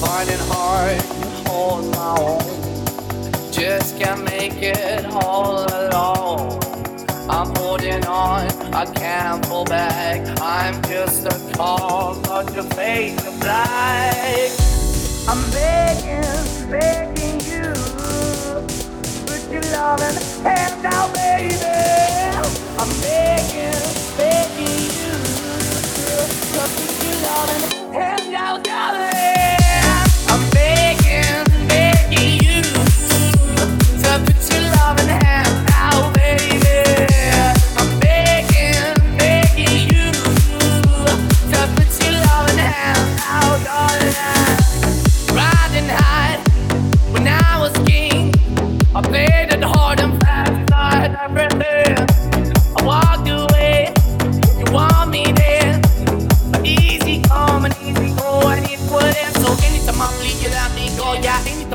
finding hard to hold my own. Just can't make it all alone. I'm holding on, I can't pull back. I'm just a call, but your face is black. I'm begging, begging you, put your loving hand out, baby. I'm begging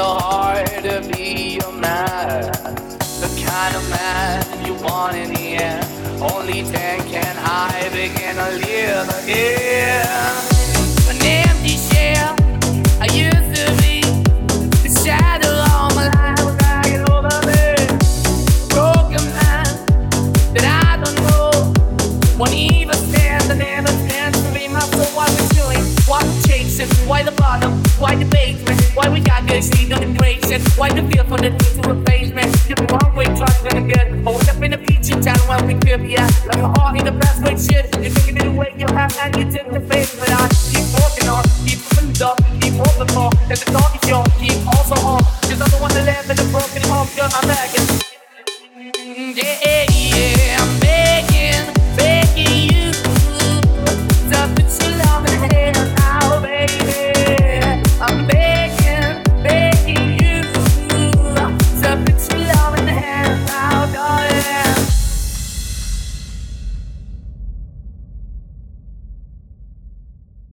So hard to be your man. The kind of man you want in the end. Only then can I begin to live again. Why we got good seed on the creation? Why the feel for the need to replacement? You're the wrong way, trying to good. Hold up in the feature town where we be at. Like a heart in the best way, shit. You're thinking it away, you have, and you took the face. But I keep walking on, keep moving up, keep moving more. There's a thought